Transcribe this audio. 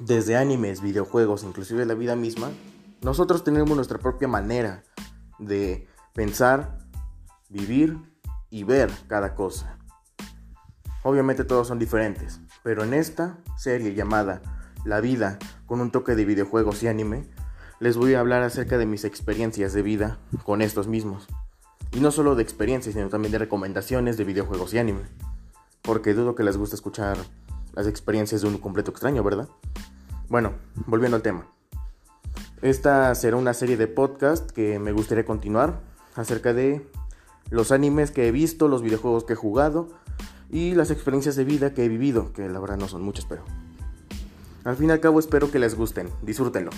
desde animes, videojuegos, inclusive la vida misma, nosotros tenemos nuestra propia manera de pensar, vivir y ver cada cosa. Obviamente todos son diferentes, pero en esta serie llamada La vida con un toque de videojuegos y anime, les voy a hablar acerca de mis experiencias de vida con estos mismos. Y no solo de experiencias, sino también de recomendaciones de videojuegos y anime. Porque dudo que les guste escuchar las experiencias de un completo extraño, ¿verdad? Bueno, volviendo al tema. Esta será una serie de podcast que me gustaría continuar acerca de los animes que he visto, los videojuegos que he jugado y las experiencias de vida que he vivido, que la verdad no son muchas, pero al fin y al cabo espero que les gusten, disfrútenlo.